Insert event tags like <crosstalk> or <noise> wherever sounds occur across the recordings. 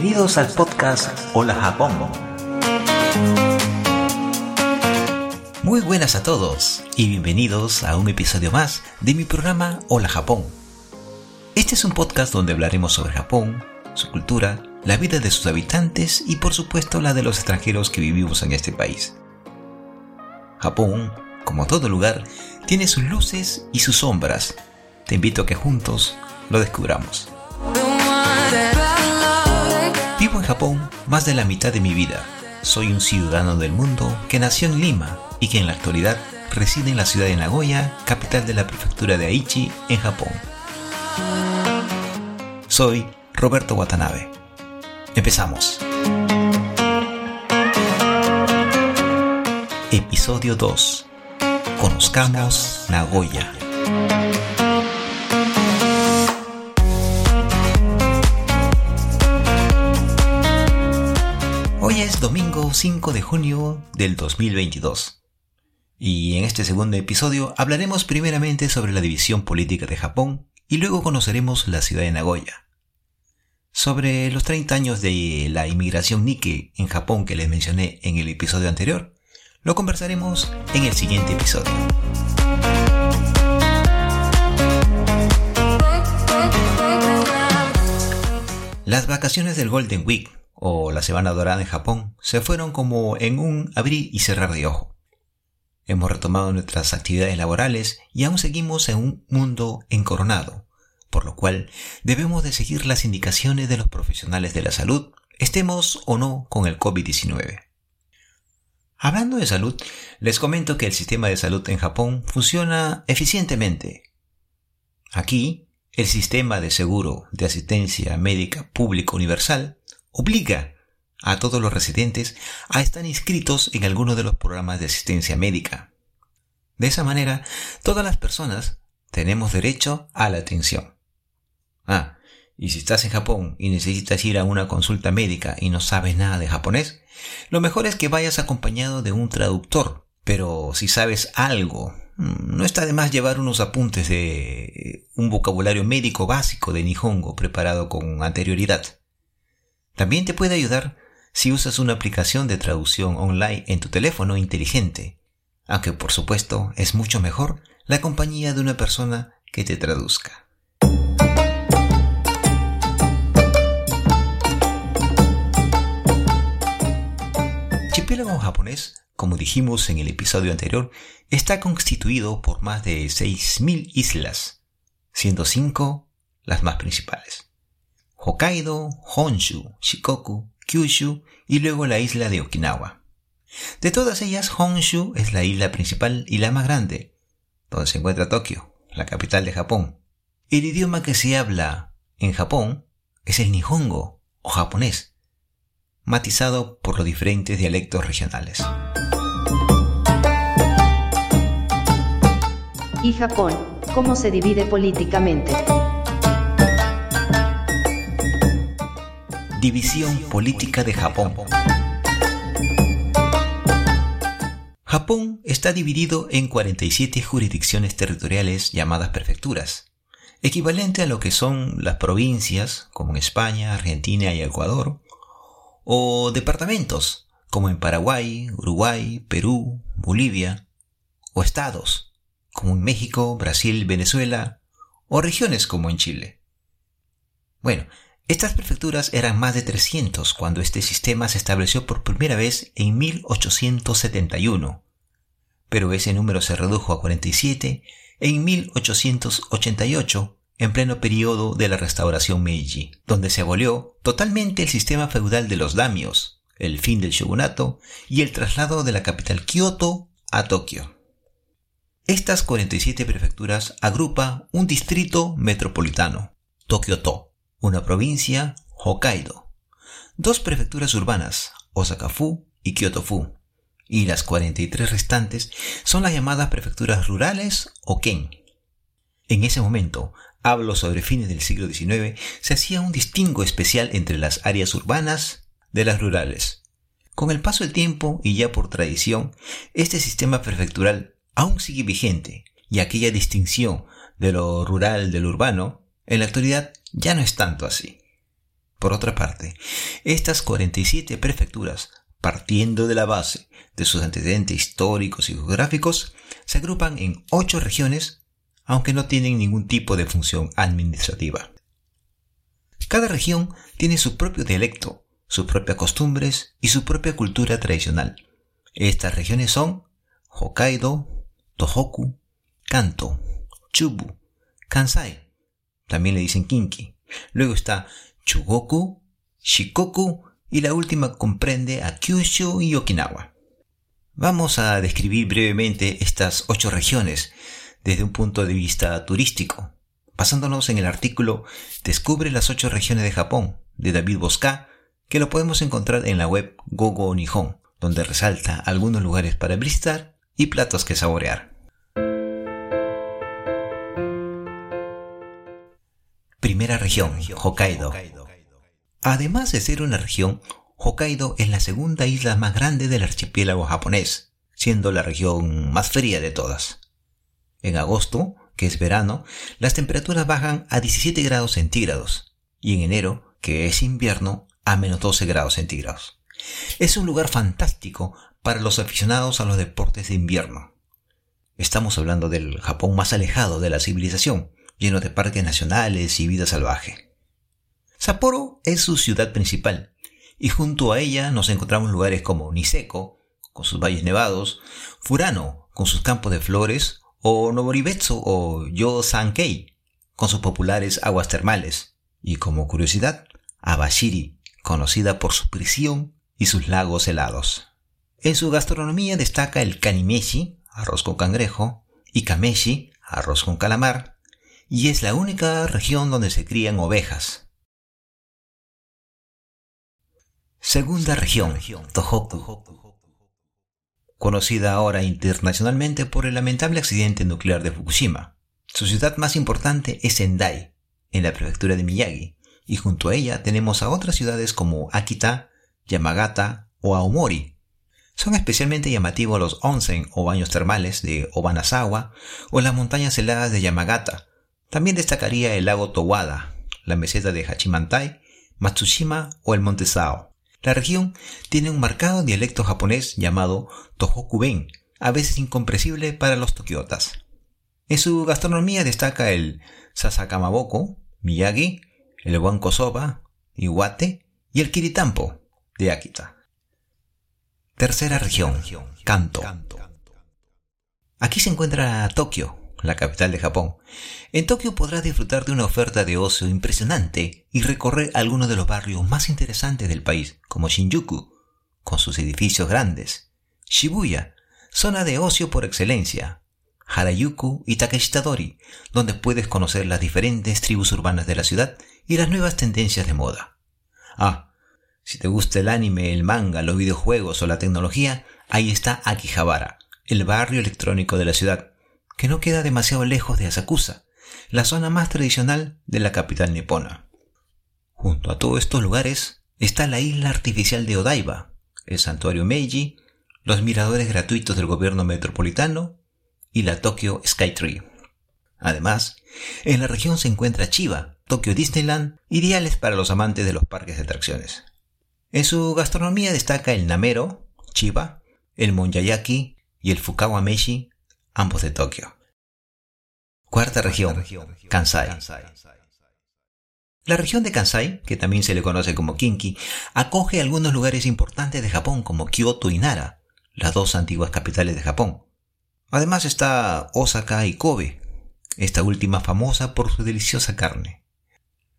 Bienvenidos al podcast Hola Japón. Muy buenas a todos y bienvenidos a un episodio más de mi programa Hola Japón. Este es un podcast donde hablaremos sobre Japón, su cultura, la vida de sus habitantes y por supuesto la de los extranjeros que vivimos en este país. Japón, como todo lugar, tiene sus luces y sus sombras. Te invito a que juntos lo descubramos. Vivo en Japón más de la mitad de mi vida. Soy un ciudadano del mundo que nació en Lima y que en la actualidad reside en la ciudad de Nagoya, capital de la prefectura de Aichi, en Japón. Soy Roberto Watanabe. Empezamos. Episodio 2. Conozcamos Nagoya. Es domingo 5 de junio del 2022. Y en este segundo episodio hablaremos primeramente sobre la división política de Japón y luego conoceremos la ciudad de Nagoya. Sobre los 30 años de la inmigración Nikkei en Japón que les mencioné en el episodio anterior, lo conversaremos en el siguiente episodio. Las vacaciones del Golden Week o la Semana Dorada en Japón se fueron como en un abrir y cerrar de ojo. Hemos retomado nuestras actividades laborales y aún seguimos en un mundo encoronado, por lo cual debemos de seguir las indicaciones de los profesionales de la salud, estemos o no con el COVID-19. Hablando de salud, les comento que el sistema de salud en Japón funciona eficientemente. Aquí, el sistema de seguro de asistencia médica pública universal obliga a todos los residentes a estar inscritos en alguno de los programas de asistencia médica. De esa manera, todas las personas tenemos derecho a la atención. Ah, y si estás en Japón y necesitas ir a una consulta médica y no sabes nada de japonés, lo mejor es que vayas acompañado de un traductor. Pero si sabes algo, mm, no está de más llevar unos apuntes de un vocabulario médico básico de Nihongo preparado con anterioridad. También te puede ayudar si usas una aplicación de traducción online en tu teléfono inteligente, aunque por supuesto es mucho mejor la compañía de una persona que te traduzca. archipiélago japonés, como dijimos en el episodio anterior, está constituido por más de 6.000 islas, siendo 5 las más principales. Hokkaido, Honshu, Shikoku, Kyushu y luego la isla de Okinawa. De todas ellas, Honshu es la isla principal y la más grande, donde se encuentra Tokio, la capital de Japón. El idioma que se habla en Japón es el Nihongo o japonés, matizado por los diferentes dialectos regionales. ¿Y Japón? ¿Cómo se divide políticamente? División política de Japón. Japón está dividido en 47 jurisdicciones territoriales llamadas prefecturas, equivalente a lo que son las provincias, como en España, Argentina y Ecuador, o departamentos, como en Paraguay, Uruguay, Perú, Bolivia, o estados, como en México, Brasil, Venezuela, o regiones como en Chile. Bueno, estas prefecturas eran más de 300 cuando este sistema se estableció por primera vez en 1871, pero ese número se redujo a 47 en 1888 en pleno periodo de la restauración Meiji, donde se abolió totalmente el sistema feudal de los damios, el fin del shogunato y el traslado de la capital Kioto a Tokio. Estas 47 prefecturas agrupa un distrito metropolitano, Tokio-to, una provincia, Hokkaido, dos prefecturas urbanas, Osaka-fu y Kyoto-fu, y las 43 restantes son las llamadas prefecturas rurales o ken. En ese momento, hablo sobre fines del siglo XIX, se hacía un distingo especial entre las áreas urbanas de las rurales. Con el paso del tiempo y ya por tradición, este sistema prefectural aún sigue vigente y aquella distinción de lo rural del urbano en la actualidad ya no es tanto así. Por otra parte, estas 47 prefecturas, partiendo de la base de sus antecedentes históricos y geográficos, se agrupan en 8 regiones, aunque no tienen ningún tipo de función administrativa. Cada región tiene su propio dialecto, sus propias costumbres y su propia cultura tradicional. Estas regiones son Hokkaido, Tohoku, Kanto, Chubu, Kansai, también le dicen Kinki. Luego está Chugoku, Shikoku y la última comprende a Kyushu y Okinawa. Vamos a describir brevemente estas ocho regiones desde un punto de vista turístico, basándonos en el artículo Descubre las ocho regiones de Japón de David Bosca, que lo podemos encontrar en la web Gogo Nihon, donde resalta algunos lugares para visitar y platos que saborear. Primera región, Hokkaido. Además de ser una región, Hokkaido es la segunda isla más grande del archipiélago japonés, siendo la región más fría de todas. En agosto, que es verano, las temperaturas bajan a 17 grados centígrados y en enero, que es invierno, a menos 12 grados centígrados. Es un lugar fantástico para los aficionados a los deportes de invierno. Estamos hablando del Japón más alejado de la civilización, lleno de parques nacionales y vida salvaje. Sapporo es su ciudad principal, y junto a ella nos encontramos lugares como Niseko, con sus valles nevados, Furano, con sus campos de flores, o Noboribetsu o Yosankei, con sus populares aguas termales, y como curiosidad, Abashiri, conocida por su prisión y sus lagos helados. En su gastronomía destaca el kanimeshi, arroz con cangrejo, y kameshi, arroz con calamar, y es la única región donde se crían ovejas. Segunda región, Tohoku. Conocida ahora internacionalmente por el lamentable accidente nuclear de Fukushima. Su ciudad más importante es Sendai, en la prefectura de Miyagi, y junto a ella tenemos a otras ciudades como Akita, Yamagata o Aomori. Son especialmente llamativos los onsen o baños termales de Obanazawa o las montañas heladas de Yamagata. También destacaría el lago Towada, la meseta de Hachimantai, Matsushima o el monte Sao. La región tiene un marcado dialecto japonés llamado Tohoku-ben, a veces incomprensible para los tokiotas. En su gastronomía destaca el sasakamaboko, miyagi, el wanko soba, iwate y el kiritampo de Akita. Tercera región, Kanto. Aquí se encuentra Tokio, la capital de Japón. En Tokio podrás disfrutar de una oferta de ocio impresionante y recorrer algunos de los barrios más interesantes del país, como Shinjuku, con sus edificios grandes, Shibuya, zona de ocio por excelencia, Harajuku y Takeshitadori, donde puedes conocer las diferentes tribus urbanas de la ciudad y las nuevas tendencias de moda. Ah, si te gusta el anime, el manga, los videojuegos o la tecnología, ahí está Akihabara, el barrio electrónico de la ciudad, que no queda demasiado lejos de Asakusa, la zona más tradicional de la capital nipona. Junto a todos estos lugares está la isla artificial de Odaiba, el santuario Meiji, los miradores gratuitos del gobierno metropolitano y la Tokyo Skytree. Además, en la región se encuentra Chiba, Tokyo Disneyland, ideales para los amantes de los parques de atracciones. En su gastronomía destaca el namero, Chiba, el monyayaki y el fukawa meshi, ambos de Tokio. Cuarta región, Kansai. La región de Kansai, que también se le conoce como Kinki, acoge algunos lugares importantes de Japón como Kyoto y Nara, las dos antiguas capitales de Japón. Además está Osaka y Kobe, esta última famosa por su deliciosa carne.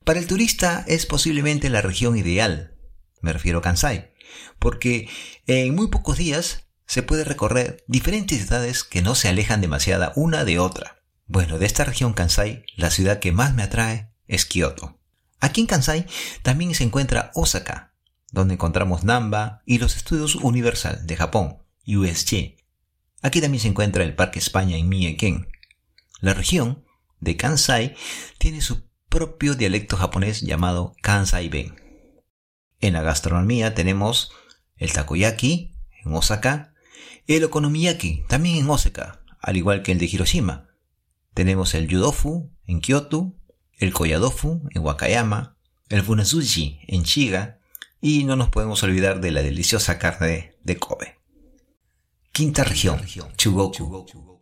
Para el turista es posiblemente la región ideal, me refiero a Kansai, porque en muy pocos días se puede recorrer diferentes ciudades que no se alejan demasiado una de otra. Bueno, de esta región Kansai, la ciudad que más me atrae es Kyoto. Aquí en Kansai también se encuentra Osaka, donde encontramos Namba y los estudios Universal de Japón, USG. Aquí también se encuentra el Parque España en Mieken. La región de Kansai tiene su propio dialecto japonés llamado Kansai-ben. En la gastronomía tenemos el takoyaki en Osaka, el okonomiyaki, también en Osaka, al igual que el de Hiroshima. Tenemos el yudofu en Kyoto, el koyadofu en Wakayama, el funazushi en Shiga y no nos podemos olvidar de la deliciosa carne de Kobe. Quinta región, Chugoku.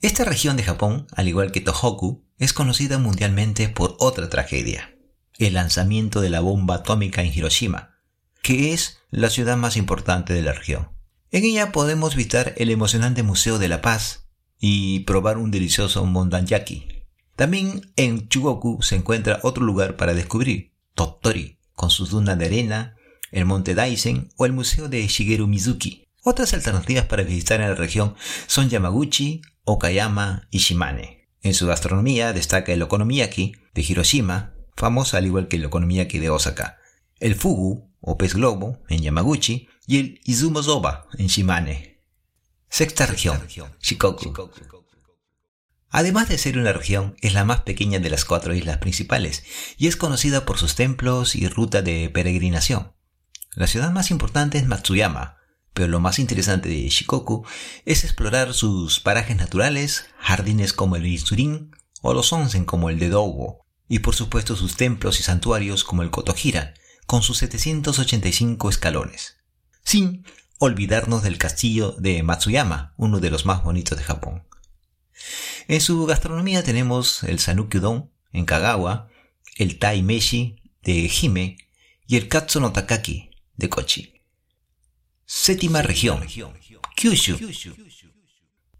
Esta región de Japón, al igual que Tohoku, es conocida mundialmente por otra tragedia, el lanzamiento de la bomba atómica en Hiroshima, que es la ciudad más importante de la región. En ella podemos visitar el emocionante Museo de la Paz y probar un delicioso mondanyaki. También en Chugoku se encuentra otro lugar para descubrir, Tottori, con sus dunas de arena, el monte Daisen o el museo de Shigeru Mizuki. Otras alternativas para visitar en la región son Yamaguchi, Okayama y Shimane. En su gastronomía destaca el okonomiyaki de Hiroshima, famosa al igual que el okonomiyaki de Osaka, el fugu o pez globo en Yamaguchi y el izumo soba en Shimane. Sexta región, Shikoku. Además de ser una región, es la más pequeña de las cuatro islas principales y es conocida por sus templos y ruta de peregrinación. La ciudad más importante es Matsuyama, pero lo más interesante de Shikoku es explorar sus parajes naturales, jardines como el Isurin o los onsen como el de Dogo, y por supuesto sus templos y santuarios como el Kotohira, con sus 785 escalones. Sin olvidarnos del castillo de Matsuyama, uno de los más bonitos de Japón. En su gastronomía tenemos el Sanuki Udon en Kagawa, el Tai Meshi de Hime y el Katsu no Takaki de Kochi. Séptima región, Kyushu.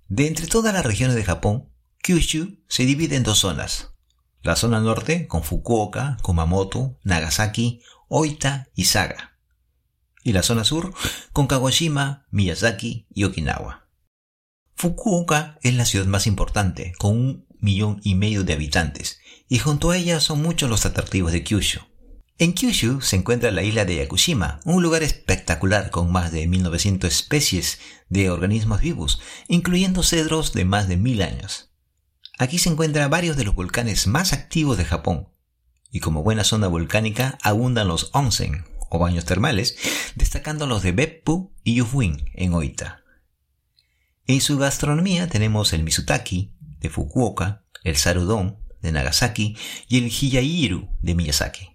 De entre todas las regiones de Japón, Kyushu se divide en dos zonas. La zona norte con Fukuoka, Kumamoto, Nagasaki, Oita y Saga. Y la zona sur con Kagoshima, Miyazaki y Okinawa. Fukuoka es la ciudad más importante, con un millón y medio de habitantes, y junto a ella son muchos los atractivos de Kyushu. En Kyushu se encuentra la isla de Yakushima, un lugar espectacular con más de 1900 especies de organismos vivos, incluyendo cedros de más de mil años. Aquí se encuentran varios de los volcanes más activos de Japón, y como buena zona volcánica abundan los onsen o baños termales, destacando los de Beppu y Yufuin en Oita. En su gastronomía tenemos el Mizutaki de Fukuoka, el Sarudon de Nagasaki y el Hiyairu de Miyazaki.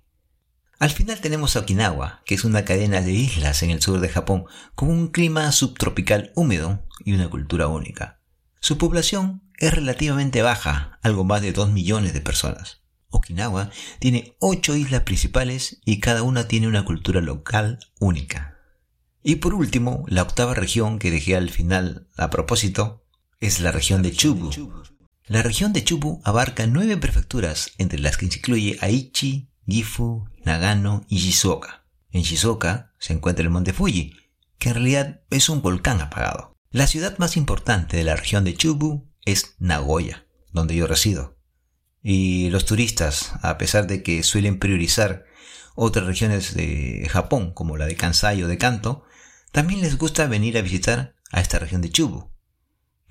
Al final tenemos Okinawa, que es una cadena de islas en el sur de Japón, con un clima subtropical húmedo y una cultura única. Su población es relativamente baja, algo más de 2 millones de personas. Okinawa tiene 8 islas principales y cada una tiene una cultura local única. Y por último, la octava región que dejé al final a propósito es la región de Chubu. La región de Chubu abarca nueve prefecturas, entre las que se incluye Aichi, Gifu, Nagano y Shizuoka. En Shizuoka se encuentra el monte Fuji, que en realidad es un volcán apagado. La ciudad más importante de la región de Chubu es Nagoya, donde yo resido. Y los turistas, a pesar de que suelen priorizar otras regiones de Japón, como la de Kansai o de Kanto, también les gusta venir a visitar a esta región de Chubu,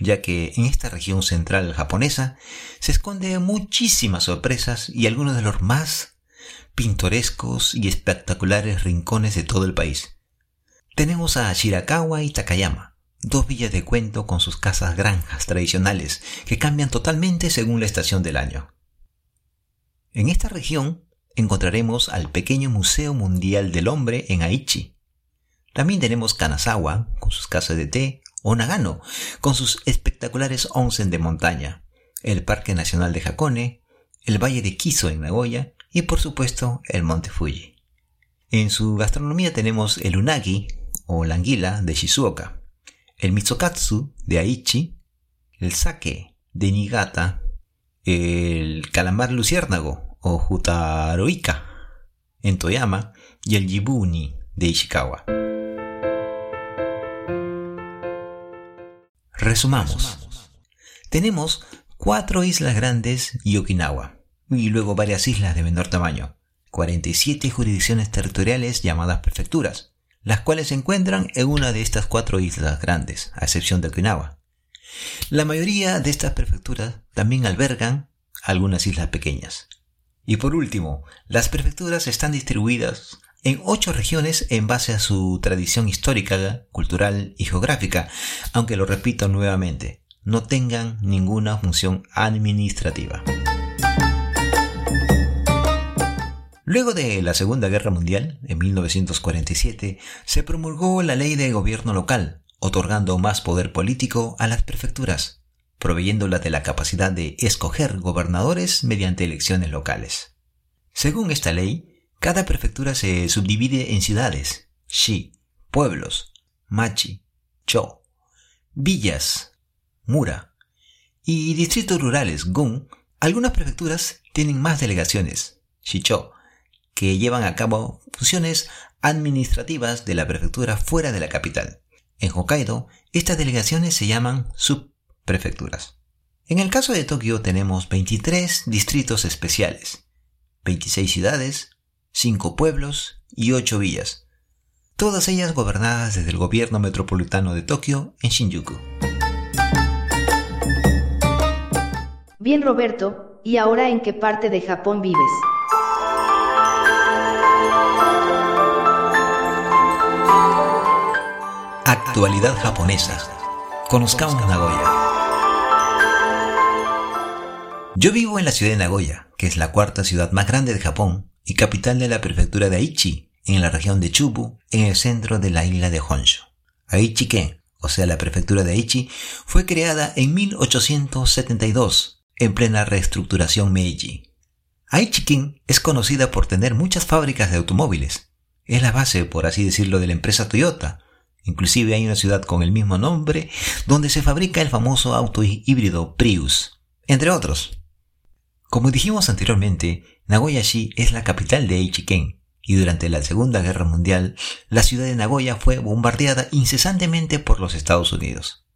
ya que en esta región central japonesa se esconde muchísimas sorpresas y algunos de los más pintorescos y espectaculares rincones de todo el país. Tenemos a Shirakawa y Takayama, dos villas de cuento con sus casas granjas tradicionales que cambian totalmente según la estación del año. En esta región encontraremos al pequeño Museo Mundial del Hombre en Aichi. También tenemos Kanazawa con sus casas de té o Nagano con sus espectaculares onsen de montaña, el Parque Nacional de Hakone, el Valle de Kiso en Nagoya y por supuesto el monte Fuji. En su gastronomía tenemos el unagi o la anguila de Shizuoka, el mitsukatsu de Aichi, el sake de Niigata, el calamar luciérnago o jutaroika en Toyama y el jibuni de Ishikawa. Resumamos. Tenemos cuatro islas grandes y Okinawa y luego varias islas de menor tamaño, 47 jurisdicciones territoriales llamadas prefecturas, las cuales se encuentran en una de estas cuatro islas grandes, a excepción de Okinawa. La mayoría de estas prefecturas también albergan algunas islas pequeñas. Y por último, las prefecturas están distribuidas en ocho regiones en base a su tradición histórica, cultural y geográfica, aunque lo repito nuevamente, no tengan ninguna función administrativa. Luego de la Segunda Guerra Mundial, en 1947, se promulgó la ley de gobierno local, otorgando más poder político a las prefecturas, proveyéndolas de la capacidad de escoger gobernadores mediante elecciones locales. Según esta ley, cada prefectura se subdivide en ciudades, shi, pueblos, machi, cho, villas, mura, y distritos rurales, gun. Algunas prefecturas tienen más delegaciones, shicho, que llevan a cabo funciones administrativas de la prefectura fuera de la capital. En Hokkaido, estas delegaciones se llaman subprefecturas. En el caso de Tokio tenemos 23 distritos especiales, 26 ciudades, 5 pueblos y 8 villas, todas ellas gobernadas desde el gobierno metropolitano de Tokio en Shinjuku. Bien Roberto, ¿y ahora en qué parte de Japón vives? Actualidad japonesa. Conozcamos Nagoya. Yo vivo en la ciudad de Nagoya, que es la cuarta ciudad más grande de Japón y capital de la prefectura de Aichi, en la región de Chubu, en el centro de la isla de Honshu. Aichi-ken, o sea la prefectura de Aichi, fue creada en 1872, en plena reestructuración Meiji. Aichi-ken es conocida por tener muchas fábricas de automóviles. Es la base, por así decirlo, de la empresa Toyota, Inclusive hay una ciudad con el mismo nombre donde se fabrica el famoso auto híbrido Prius, entre otros. Como dijimos anteriormente, Nagoya-shi es la capital de Aichiken, y durante la Segunda Guerra Mundial, la ciudad de Nagoya fue bombardeada incesantemente por los Estados Unidos.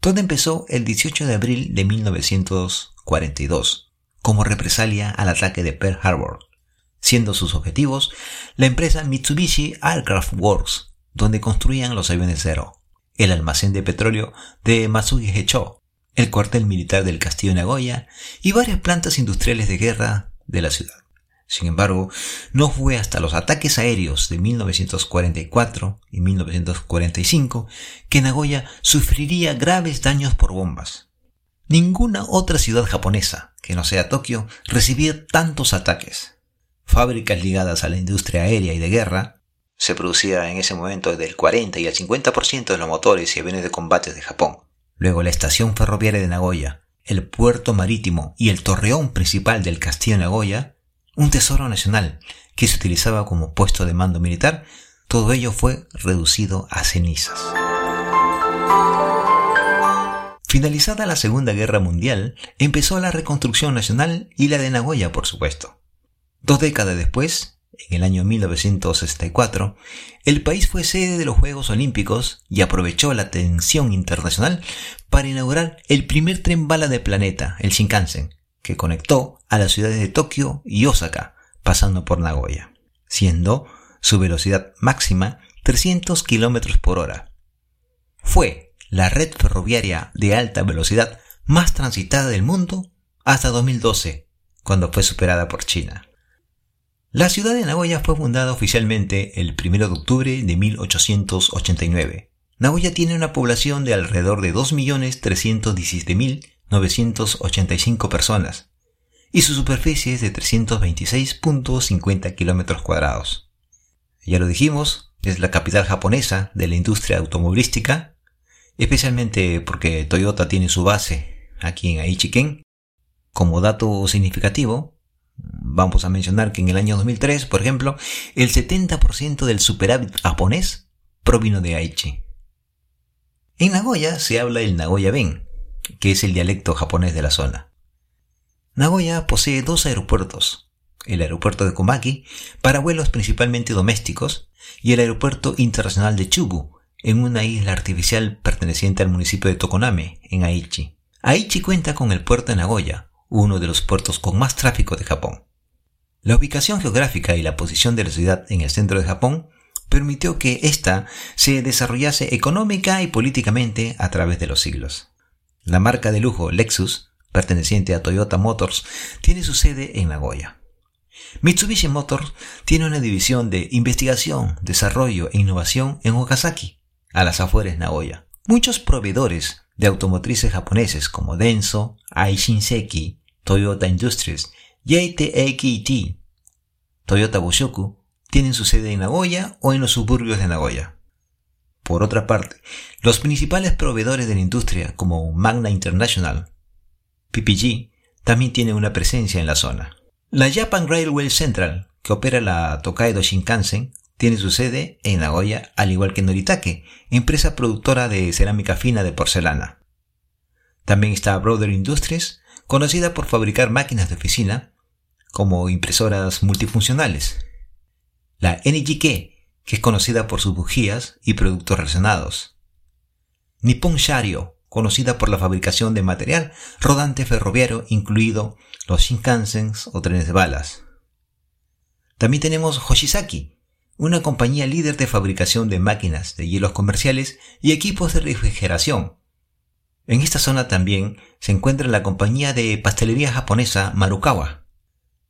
Todo empezó el 18 de abril de 1942, como represalia al ataque de Pearl Harbor, siendo sus objetivos la empresa Mitsubishi Aircraft Works, donde construían los aviones Zero, el almacén de petróleo de Masugi Hecho, el cuartel militar del castillo Nagoya y varias plantas industriales de guerra de la ciudad. Sin embargo, no fue hasta los ataques aéreos de 1944 y 1945 que Nagoya sufriría graves daños por bombas. Ninguna otra ciudad japonesa, que no sea Tokio, recibía tantos ataques. Fábricas ligadas a la industria aérea y de guerra, se producía en ese momento del 40 y el 50% de los motores y aviones de combate de Japón. Luego la estación ferroviaria de Nagoya, el puerto marítimo y el torreón principal del castillo de Nagoya, un tesoro nacional que se utilizaba como puesto de mando militar, todo ello fue reducido a cenizas. Finalizada la Segunda Guerra Mundial, empezó la reconstrucción nacional y la de Nagoya, por supuesto. Dos décadas después, en el año 1964, el país fue sede de los Juegos Olímpicos y aprovechó la atención internacional para inaugurar el primer tren bala del planeta, el Shinkansen, que conectó a las ciudades de Tokio y Osaka, pasando por Nagoya, siendo su velocidad máxima 300 km por hora. Fue la red ferroviaria de alta velocidad más transitada del mundo hasta 2012, cuando fue superada por China. La ciudad de Nagoya fue fundada oficialmente el 1 de octubre de 1889. Nagoya tiene una población de alrededor de 2.317.985 personas y su superficie es de 326.50 kilómetros cuadrados. Ya lo dijimos, es la capital japonesa de la industria automovilística, especialmente porque Toyota tiene su base aquí en Aichiken. Como dato significativo, Vamos a mencionar que en el año 2003, por ejemplo, el 70% del superávit japonés provino de Aichi. En Nagoya se habla el Nagoya-ben, que es el dialecto japonés de la zona. Nagoya posee dos aeropuertos, el aeropuerto de Komaki, para vuelos principalmente domésticos, y el aeropuerto internacional de Chubu, en una isla artificial perteneciente al municipio de Tokoname, en Aichi. Aichi cuenta con el puerto de Nagoya, uno de los puertos con más tráfico de Japón. La ubicación geográfica y la posición de la ciudad en el centro de Japón permitió que ésta se desarrollase económica y políticamente a través de los siglos. La marca de lujo Lexus, perteneciente a Toyota Motors, tiene su sede en Nagoya. Mitsubishi Motors tiene una división de investigación, desarrollo e innovación en Okazaki, a las afueras de Nagoya. Muchos proveedores de automotrices japoneses como Denso, Aishinseki, Toyota Industries, JTAKT, Toyota Bushoku, tienen su sede en Nagoya o en los suburbios de Nagoya. Por otra parte, los principales proveedores de la industria como Magna International, PPG, también tienen una presencia en la zona. La Japan Railway Central, que opera la Tokaido Shinkansen, tiene su sede en Nagoya, al igual que Noritake, empresa productora de cerámica fina de porcelana. También está Brother Industries, conocida por fabricar máquinas de oficina, como impresoras multifuncionales. La NGK, que es conocida por sus bujías y productos relacionados. Nippon Shario, conocida por la fabricación de material rodante ferroviario, incluido los Shinkansens o trenes de balas. También tenemos Hoshizaki, una compañía líder de fabricación de máquinas de hielos comerciales y equipos de refrigeración. En esta zona también se encuentra la compañía de pastelería japonesa Marukawa,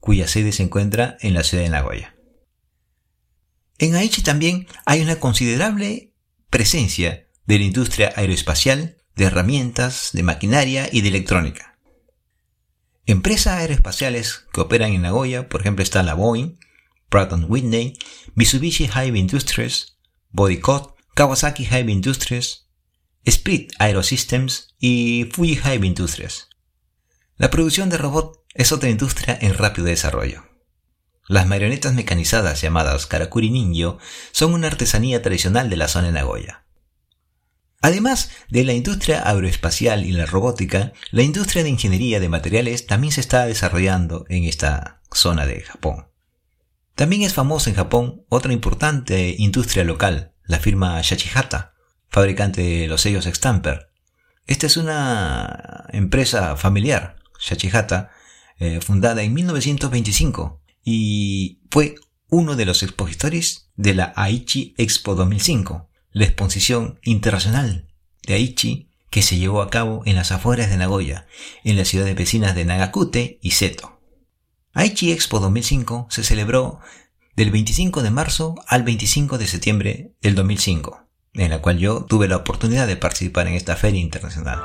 cuya sede se encuentra en la ciudad de Nagoya. En Aichi también hay una considerable presencia de la industria aeroespacial, de herramientas, de maquinaria y de electrónica. Empresas aeroespaciales que operan en Nagoya, por ejemplo, está la Boeing, Pratt Whitney, Mitsubishi Heavy Industries, Bodycott, Kawasaki Heavy Industries, Spirit Aerosystems y Fuji Heavy Industries. La producción de robots es otra industria en rápido desarrollo. Las marionetas mecanizadas llamadas Karakuri Ninjo son una artesanía tradicional de la zona de Nagoya. Además de la industria aeroespacial y la robótica, la industria de ingeniería de materiales también se está desarrollando en esta zona de Japón. También es famosa en Japón otra importante industria local, la firma Shachihata, fabricante de los sellos Stamper. Esta es una empresa familiar, Shachihata, eh, fundada en 1925 y fue uno de los expositores de la Aichi Expo 2005, la exposición internacional de Aichi que se llevó a cabo en las afueras de Nagoya, en las ciudades vecinas de Nagakute y Seto. Aichi Expo 2005 se celebró del 25 de marzo al 25 de septiembre del 2005, en la cual yo tuve la oportunidad de participar en esta feria internacional.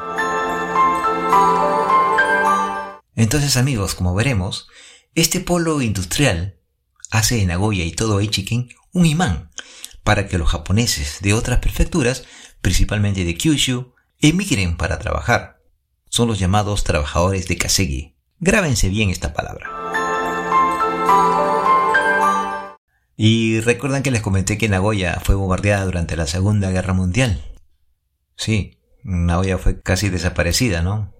Entonces amigos, como veremos, este polo industrial hace de Nagoya y todo Aichiken un imán para que los japoneses de otras prefecturas, principalmente de Kyushu, emigren para trabajar. Son los llamados trabajadores de Kasegi. Grábense bien esta palabra. Y recuerdan que les comenté que Nagoya fue bombardeada durante la Segunda Guerra Mundial. Sí, Nagoya fue casi desaparecida, ¿no?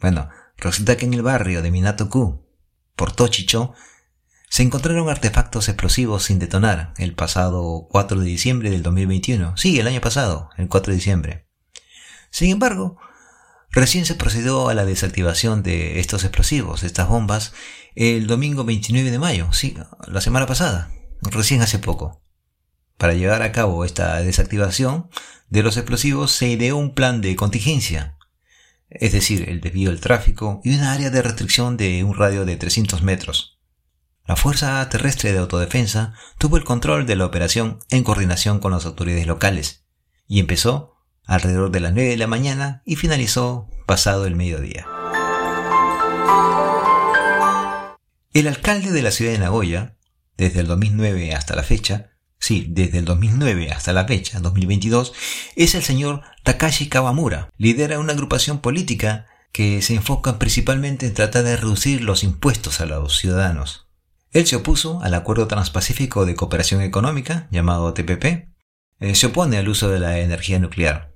Bueno, resulta que en el barrio de Minato-ku, por Tochicho, se encontraron artefactos explosivos sin detonar el pasado 4 de diciembre del 2021. Sí, el año pasado, el 4 de diciembre. Sin embargo, recién se procedió a la desactivación de estos explosivos, estas bombas, el domingo 29 de mayo, sí, la semana pasada, recién hace poco. Para llevar a cabo esta desactivación de los explosivos se ideó un plan de contingencia es decir, el desvío del tráfico y una área de restricción de un radio de 300 metros. La Fuerza Terrestre de Autodefensa tuvo el control de la operación en coordinación con las autoridades locales y empezó alrededor de las 9 de la mañana y finalizó pasado el mediodía. El alcalde de la ciudad de Nagoya, desde el 2009 hasta la fecha, sí, desde el 2009 hasta la fecha, 2022, es el señor Takashi Kawamura. Lidera una agrupación política que se enfoca principalmente en tratar de reducir los impuestos a los ciudadanos. Él se opuso al Acuerdo Transpacífico de Cooperación Económica, llamado TPP. Eh, se opone al uso de la energía nuclear.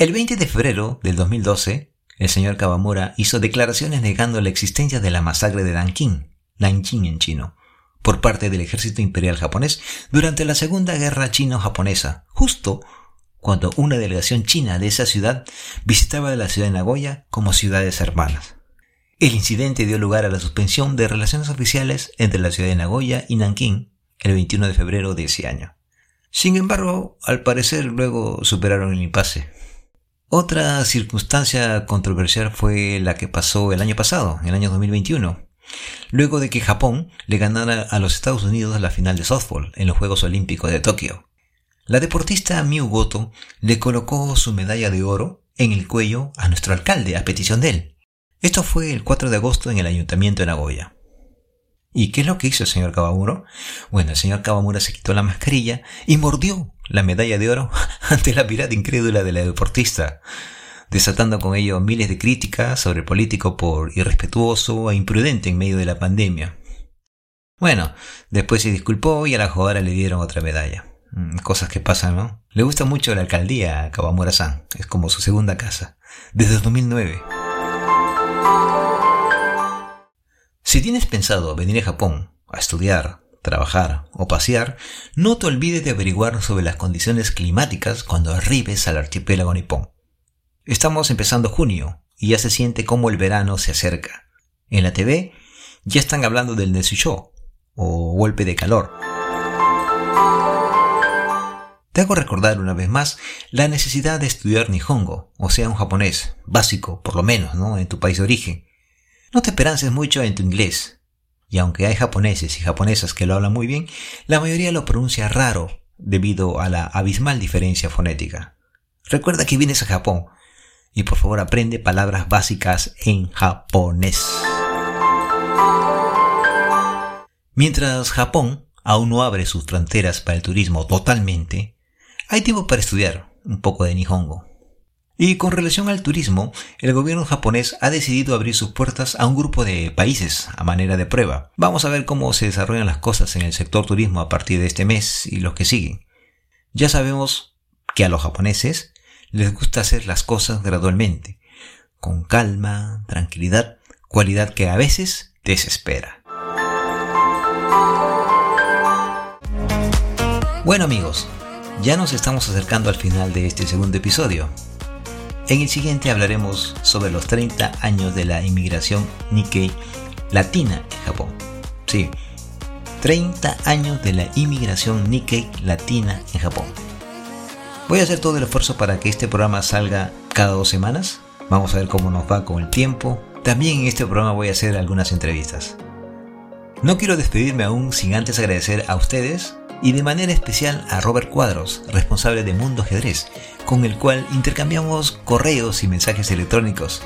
El 20 de febrero del 2012, el señor Kawamura hizo declaraciones negando la existencia de la masacre de Nanking, Nanjing en chino, por parte del ejército imperial japonés durante la Segunda Guerra Chino-Japonesa, justo cuando una delegación china de esa ciudad visitaba la ciudad de Nagoya como ciudades hermanas. El incidente dio lugar a la suspensión de relaciones oficiales entre la ciudad de Nagoya y Nankín el 21 de febrero de ese año. Sin embargo, al parecer luego superaron el impasse. Otra circunstancia controversial fue la que pasó el año pasado, en el año 2021, luego de que Japón le ganara a los Estados Unidos la final de softball en los Juegos Olímpicos de Tokio. La deportista Miu Goto le colocó su medalla de oro en el cuello a nuestro alcalde a petición de él. Esto fue el 4 de agosto en el ayuntamiento de Nagoya. ¿Y qué es lo que hizo el señor Kawamura? Bueno, el señor Kawamura se quitó la mascarilla y mordió la medalla de oro <laughs> ante la mirada incrédula de la deportista, desatando con ello miles de críticas sobre el político por irrespetuoso e imprudente en medio de la pandemia. Bueno, después se disculpó y a la jugadora le dieron otra medalla. Mm, cosas que pasan, ¿no? Le gusta mucho la alcaldía a Kawamura-san, es como su segunda casa, desde 2009. Si tienes pensado venir a Japón a estudiar, trabajar o pasear, no te olvides de averiguar sobre las condiciones climáticas cuando arribes al archipiélago nipón. Estamos empezando junio y ya se siente como el verano se acerca. En la TV ya están hablando del Nesusho o golpe de calor. Te hago recordar una vez más la necesidad de estudiar Nihongo, o sea, un japonés, básico, por lo menos, ¿no? En tu país de origen. No te esperances mucho en tu inglés. Y aunque hay japoneses y japonesas que lo hablan muy bien, la mayoría lo pronuncia raro debido a la abismal diferencia fonética. Recuerda que vienes a Japón y por favor aprende palabras básicas en japonés. Mientras Japón aún no abre sus fronteras para el turismo totalmente, hay tiempo para estudiar un poco de Nihongo. Y con relación al turismo, el gobierno japonés ha decidido abrir sus puertas a un grupo de países a manera de prueba. Vamos a ver cómo se desarrollan las cosas en el sector turismo a partir de este mes y los que siguen. Ya sabemos que a los japoneses les gusta hacer las cosas gradualmente, con calma, tranquilidad, cualidad que a veces desespera. Bueno amigos, ya nos estamos acercando al final de este segundo episodio. En el siguiente hablaremos sobre los 30 años de la inmigración Nikkei latina en Japón. Sí, 30 años de la inmigración Nikkei latina en Japón. Voy a hacer todo el esfuerzo para que este programa salga cada dos semanas. Vamos a ver cómo nos va con el tiempo. También en este programa voy a hacer algunas entrevistas. No quiero despedirme aún sin antes agradecer a ustedes y de manera especial a Robert Cuadros, responsable de Mundo Ajedrez, con el cual intercambiamos correos y mensajes electrónicos.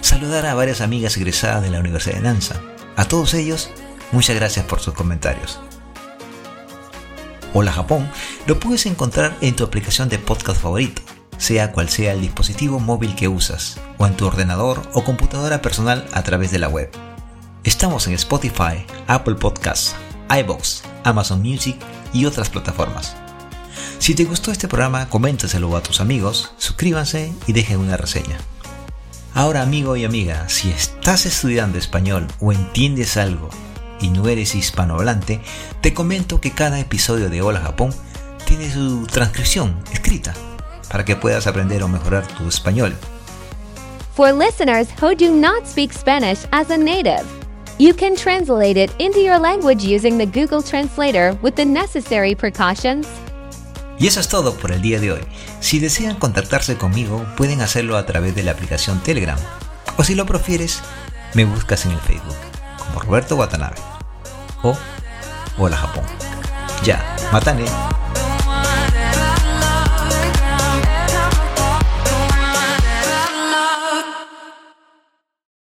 Saludar a varias amigas egresadas de la Universidad de Nanza. A todos ellos, muchas gracias por sus comentarios. Hola Japón lo puedes encontrar en tu aplicación de podcast favorito, sea cual sea el dispositivo móvil que usas, o en tu ordenador o computadora personal a través de la web. Estamos en Spotify, Apple Podcasts, iBox, Amazon Music y otras plataformas. Si te gustó este programa, coméntaselo a tus amigos, suscríbanse y dejen una reseña. Ahora amigo y amiga, si estás estudiando español o entiendes algo y no eres hispanohablante, te comento que cada episodio de Hola Japón tiene su transcripción escrita para que puedas aprender o mejorar tu español. For listeners who do not speak Spanish as a native, You can translate it into your language using the Google Translator with the necessary precautions. Y eso es todo por el día de hoy. Si desean contactarse conmigo, pueden hacerlo a través de la aplicación Telegram. O si lo prefieres, me buscas en el Facebook como Roberto Watanabe. O Hola Japón. Ya, matane.